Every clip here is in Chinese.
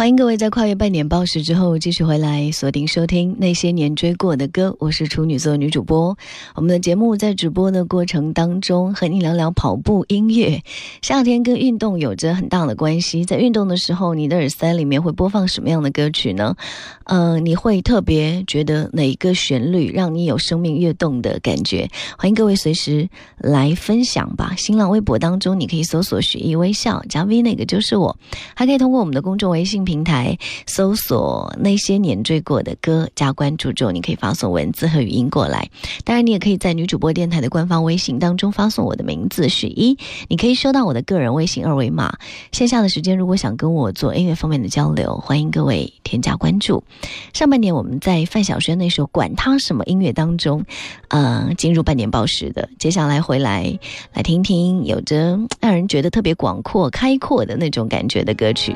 欢迎各位在跨越半年报时之后继续回来锁定收听那些年追过的歌，我是处女座女主播。我们的节目在直播的过程当中和你聊聊跑步音乐。夏天跟运动有着很大的关系，在运动的时候，你的耳塞里面会播放什么样的歌曲呢？嗯，你会特别觉得哪一个旋律让你有生命跃动的感觉？欢迎各位随时来分享吧。新浪微博当中你可以搜索“许艺微笑”加 V，那个就是我。还可以通过我们的公众微信。平台搜索那些年追过的歌，加关注之后，你可以发送文字和语音过来。当然，你也可以在女主播电台的官方微信当中发送我的名字许一，你可以收到我的个人微信二维码。线下的时间，如果想跟我做音乐方面的交流，欢迎各位添加关注。上半年我们在范晓萱那首《管他什么音乐》当中，嗯，进入半年报时的。接下来回来来听听有着让人觉得特别广阔、开阔的那种感觉的歌曲。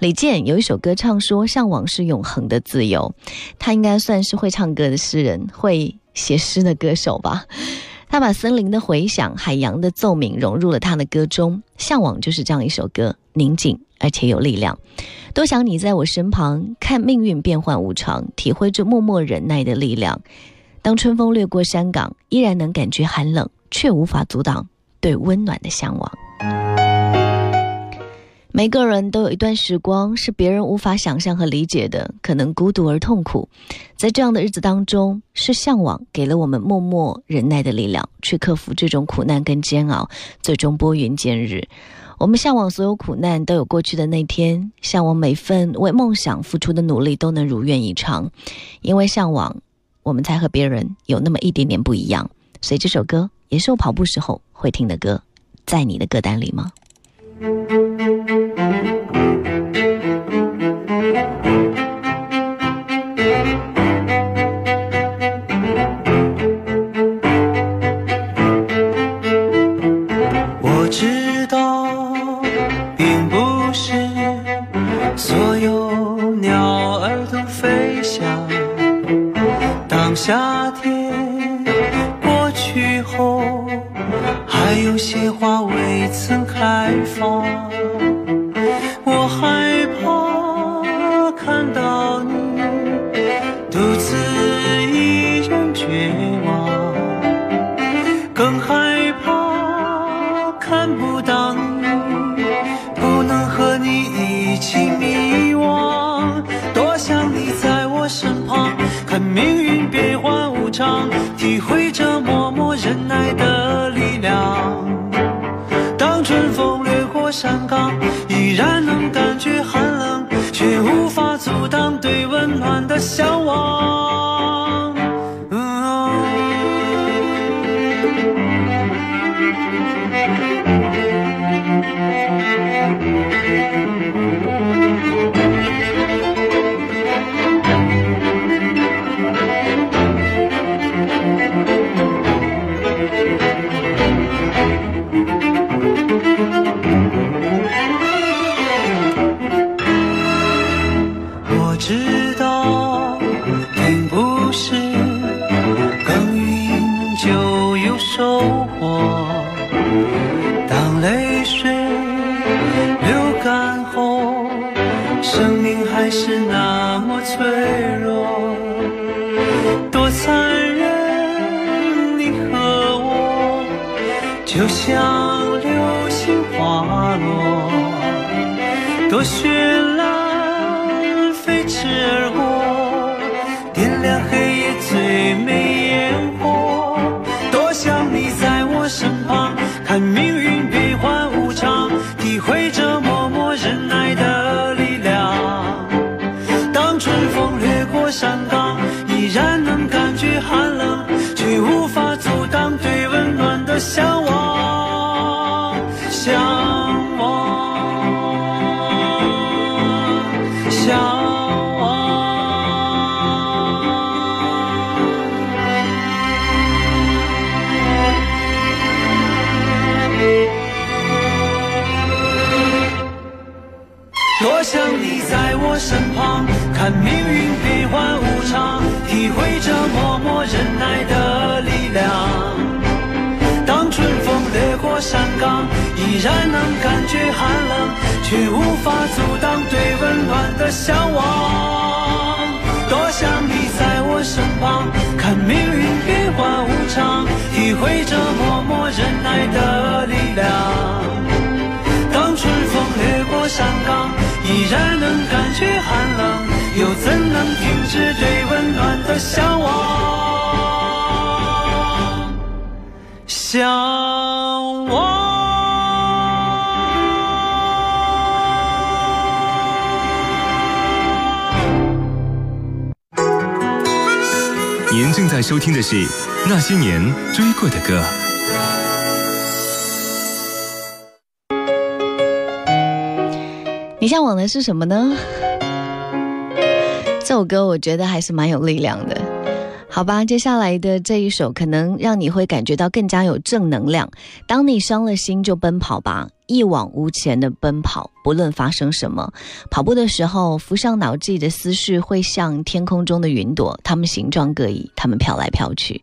李健有一首歌唱说：“向往是永恒的自由。”他应该算是会唱歌的诗人，会写诗的歌手吧。他把森林的回响、海洋的奏鸣融入了他的歌中。向往就是这样一首歌，宁静而且有力量。多想你在我身旁，看命运变幻无常，体会着默默忍耐的力量。当春风掠过山岗，依然能感觉寒冷，却无法阻挡对温暖的向往。每个人都有一段时光是别人无法想象和理解的，可能孤独而痛苦。在这样的日子当中，是向往给了我们默默忍耐的力量，去克服这种苦难跟煎熬，最终拨云见日。我们向往所有苦难都有过去的那天，向往每份为梦想付出的努力都能如愿以偿。因为向往，我们才和别人有那么一点点不一样。所以这首歌也是我跑步时候会听的歌，在你的歌单里吗？所有鸟儿都飞翔。当夏天过去后，还有些花未曾开放。山岗。依然能感觉寒冷，却无法阻挡对温暖的向往。像流星滑落，多雪。依然能感觉寒冷，却无法阻挡对温暖的向往。多想你在我身旁，看命运变幻无常，体会着默默忍耐的力量。当春风掠过山岗，依然能感觉寒冷，又怎能停止对温暖的向往？向往。在收听的是《那些年追过的歌》。你向往的是什么呢？这首歌我觉得还是蛮有力量的。好吧，接下来的这一首可能让你会感觉到更加有正能量。当你伤了心，就奔跑吧，一往无前的奔跑，不论发生什么。跑步的时候，浮上脑际的思绪会像天空中的云朵，它们形状各异，它们飘来飘去。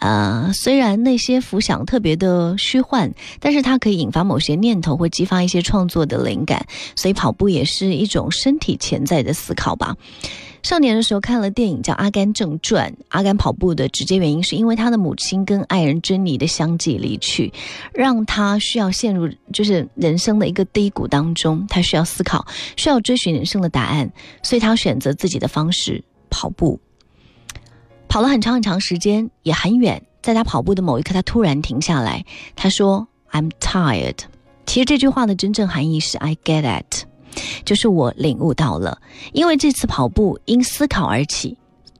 呃，虽然那些浮想特别的虚幻，但是它可以引发某些念头，会激发一些创作的灵感。所以跑步也是一种身体潜在的思考吧。少年的时候看了电影叫《阿甘正传》，阿甘跑步的直接原因是因为他的母亲跟爱人珍妮的相继离去，让他需要陷入就是人生的一个低谷当中，他需要思考，需要追寻人生的答案，所以他选择自己的方式跑步，跑了很长很长时间，也很远。在他跑步的某一刻，他突然停下来，他说：“I'm tired。”其实这句话的真正含义是 “I get it。”就是我领悟到了，因为这次跑步因思考而起，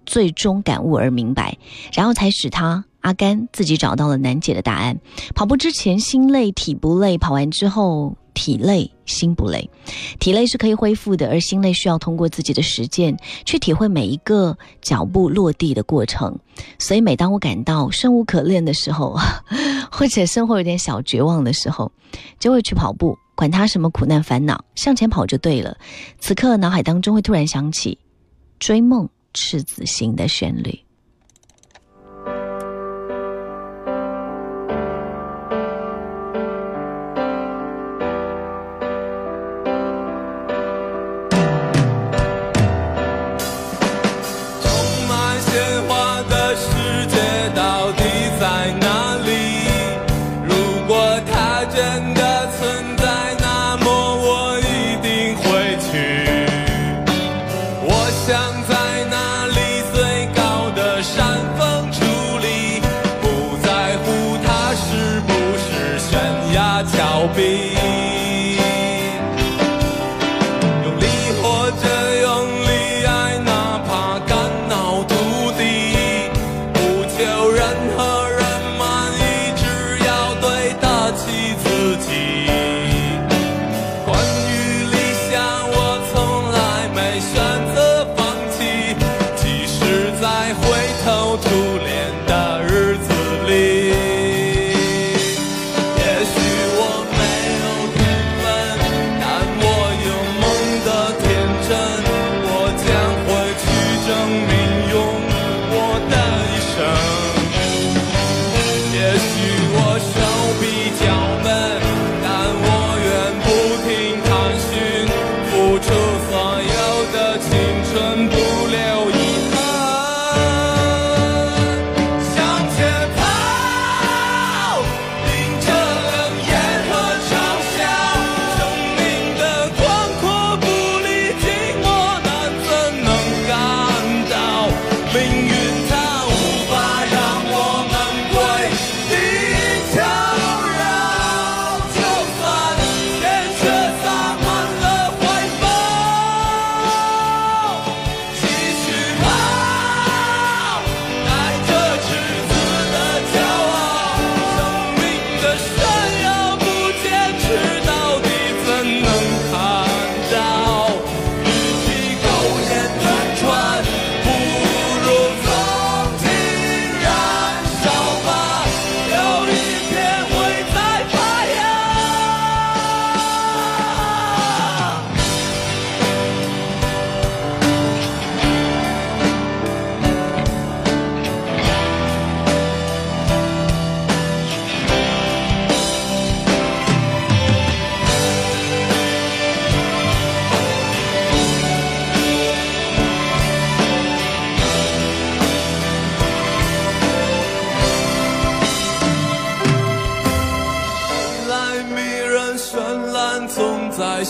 最终感悟而明白，然后才使他阿甘自己找到了难解的答案。跑步之前心累体不累，跑完之后体累心不累。体累是可以恢复的，而心累需要通过自己的实践去体会每一个脚步落地的过程。所以每当我感到生无可恋的时候，或者生活有点小绝望的时候，就会去跑步。管他什么苦难烦恼，向前跑就对了。此刻脑海当中会突然想起《追梦赤子心》的旋律。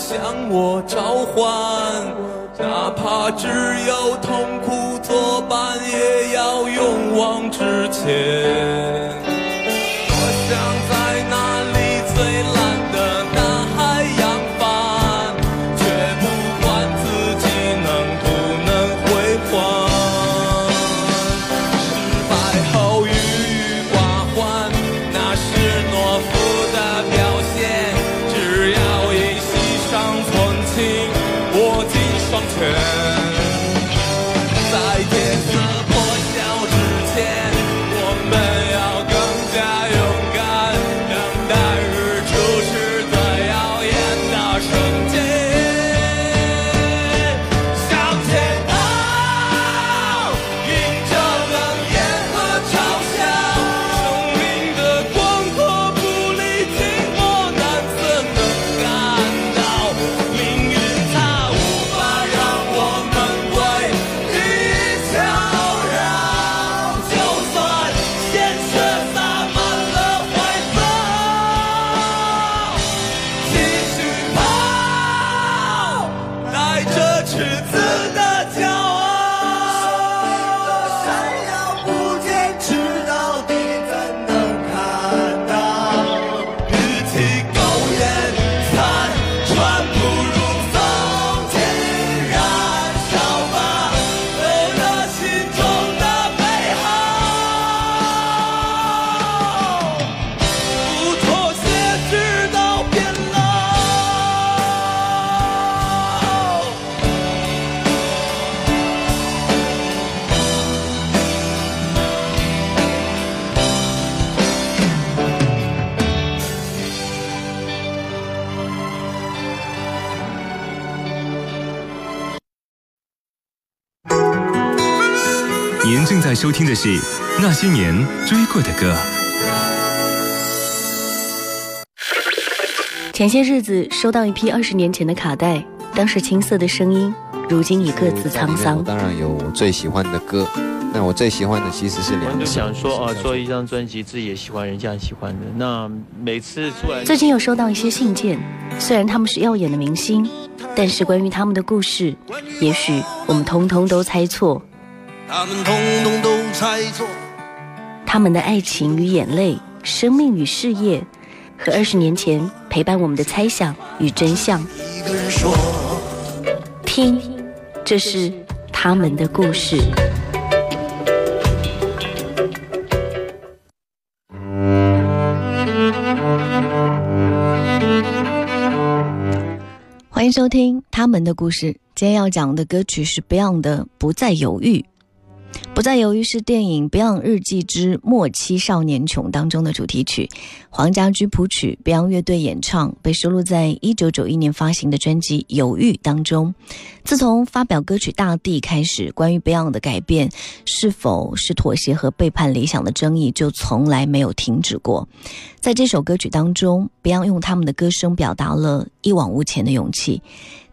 向我召唤，哪怕只有痛苦作伴，也要勇往直前。收听的是那些年追过的歌。前些日子收到一批二十年前的卡带，当时青涩的声音，如今已各自沧桑。当然有我最喜欢的歌，那我最喜欢的其实是两首。想说啊，做一张专辑，自己也喜欢，人家也喜欢的。那每次出来，最近有收到一些信件，虽然他们是耀眼的明星，但是关于他们的故事，也许我们通通都猜错。他们通通都猜错，他们的爱情与眼泪，生命与事业，和二十年前陪伴我们的猜想与真相。听，这是他们的故事。欢迎收听他们的故事。今天要讲的歌曲是 Beyond 的《不再犹豫》。不再犹豫是电影《Beyond 日记之末期少年穷》当中的主题曲，黄家驹谱曲，Beyond 乐队演唱，被收录在1991年发行的专辑《犹豫》当中。自从发表歌曲《大地》开始，关于 Beyond 的改变是否是妥协和背叛理想的争议就从来没有停止过。在这首歌曲当中，Beyond 用他们的歌声表达了一往无前的勇气。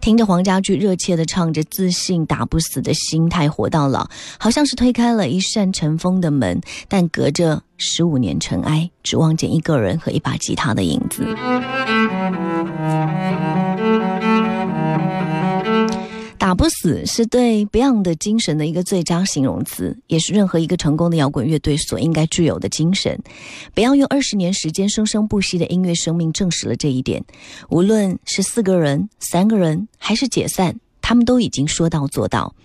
听着黄家驹热切地唱着，自信打不死的心态活到老，好像是推开了一扇尘封的门，但隔着十五年尘埃，只望见一个人和一把吉他的影子。不死是对 Beyond 的精神的一个最佳形容词，也是任何一个成功的摇滚乐队所应该具有的精神。Beyond 用二十年时间生生不息的音乐生命证实了这一点。无论是四个人、三个人，还是解散，他们都已经说到做到。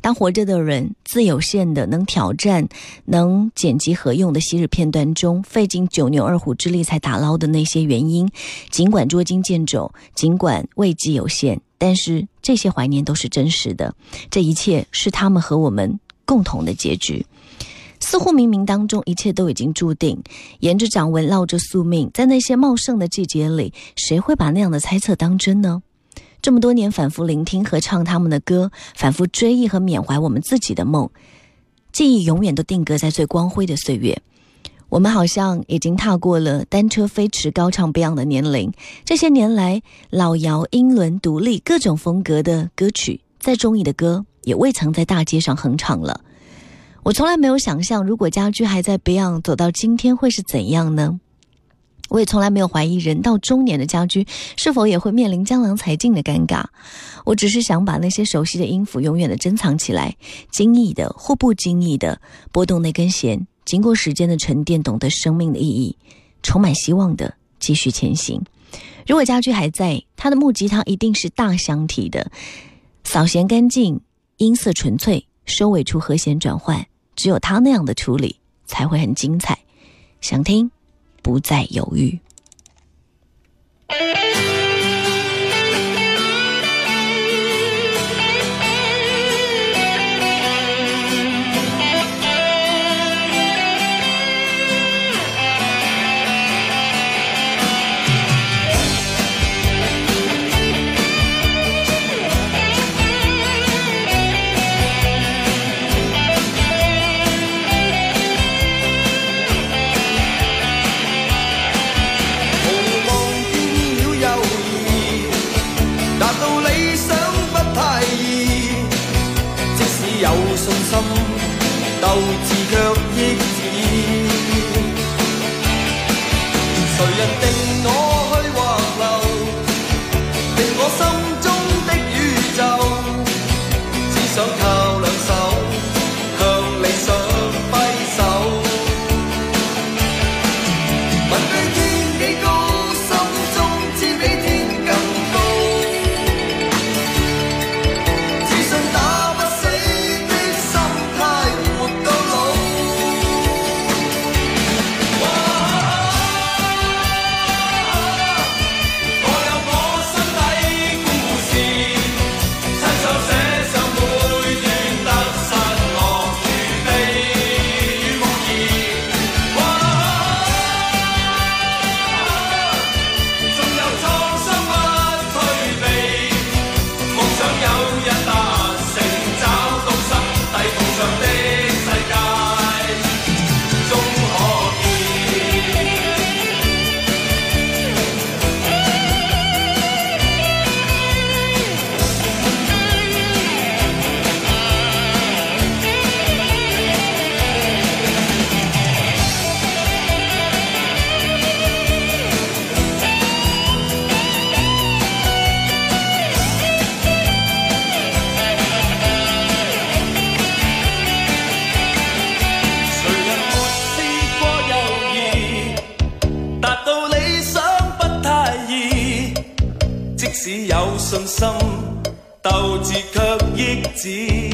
当活着的人自有限的能挑战、能剪辑合用的昔日片段中，费尽九牛二虎之力才打捞的那些原因，尽管捉襟见肘，尽管位机有限。但是这些怀念都是真实的，这一切是他们和我们共同的结局。似乎冥冥当中，一切都已经注定。沿着掌纹绕着宿命，在那些茂盛的季节里，谁会把那样的猜测当真呢？这么多年反复聆听和唱他们的歌，反复追忆和缅怀我们自己的梦，记忆永远都定格在最光辉的岁月。我们好像已经踏过了单车飞驰、高唱 Beyond 的年龄。这些年来，老姚、英伦、独立各种风格的歌曲，再中意的歌也未曾在大街上哼唱了。我从来没有想象，如果家驹还在 Beyond 走到今天会是怎样呢？我也从来没有怀疑人到中年的家居是否也会面临江郎才尽的尴尬。我只是想把那些熟悉的音符永远的珍藏起来，经意的或不经意的拨动那根弦，经过时间的沉淀，懂得生命的意义，充满希望的继续前行。如果家居还在，他的木吉他一定是大箱体的，扫弦干净，音色纯粹，收尾处和弦转换，只有他那样的处理才会很精彩。想听？不再犹豫。信心斗志却抑止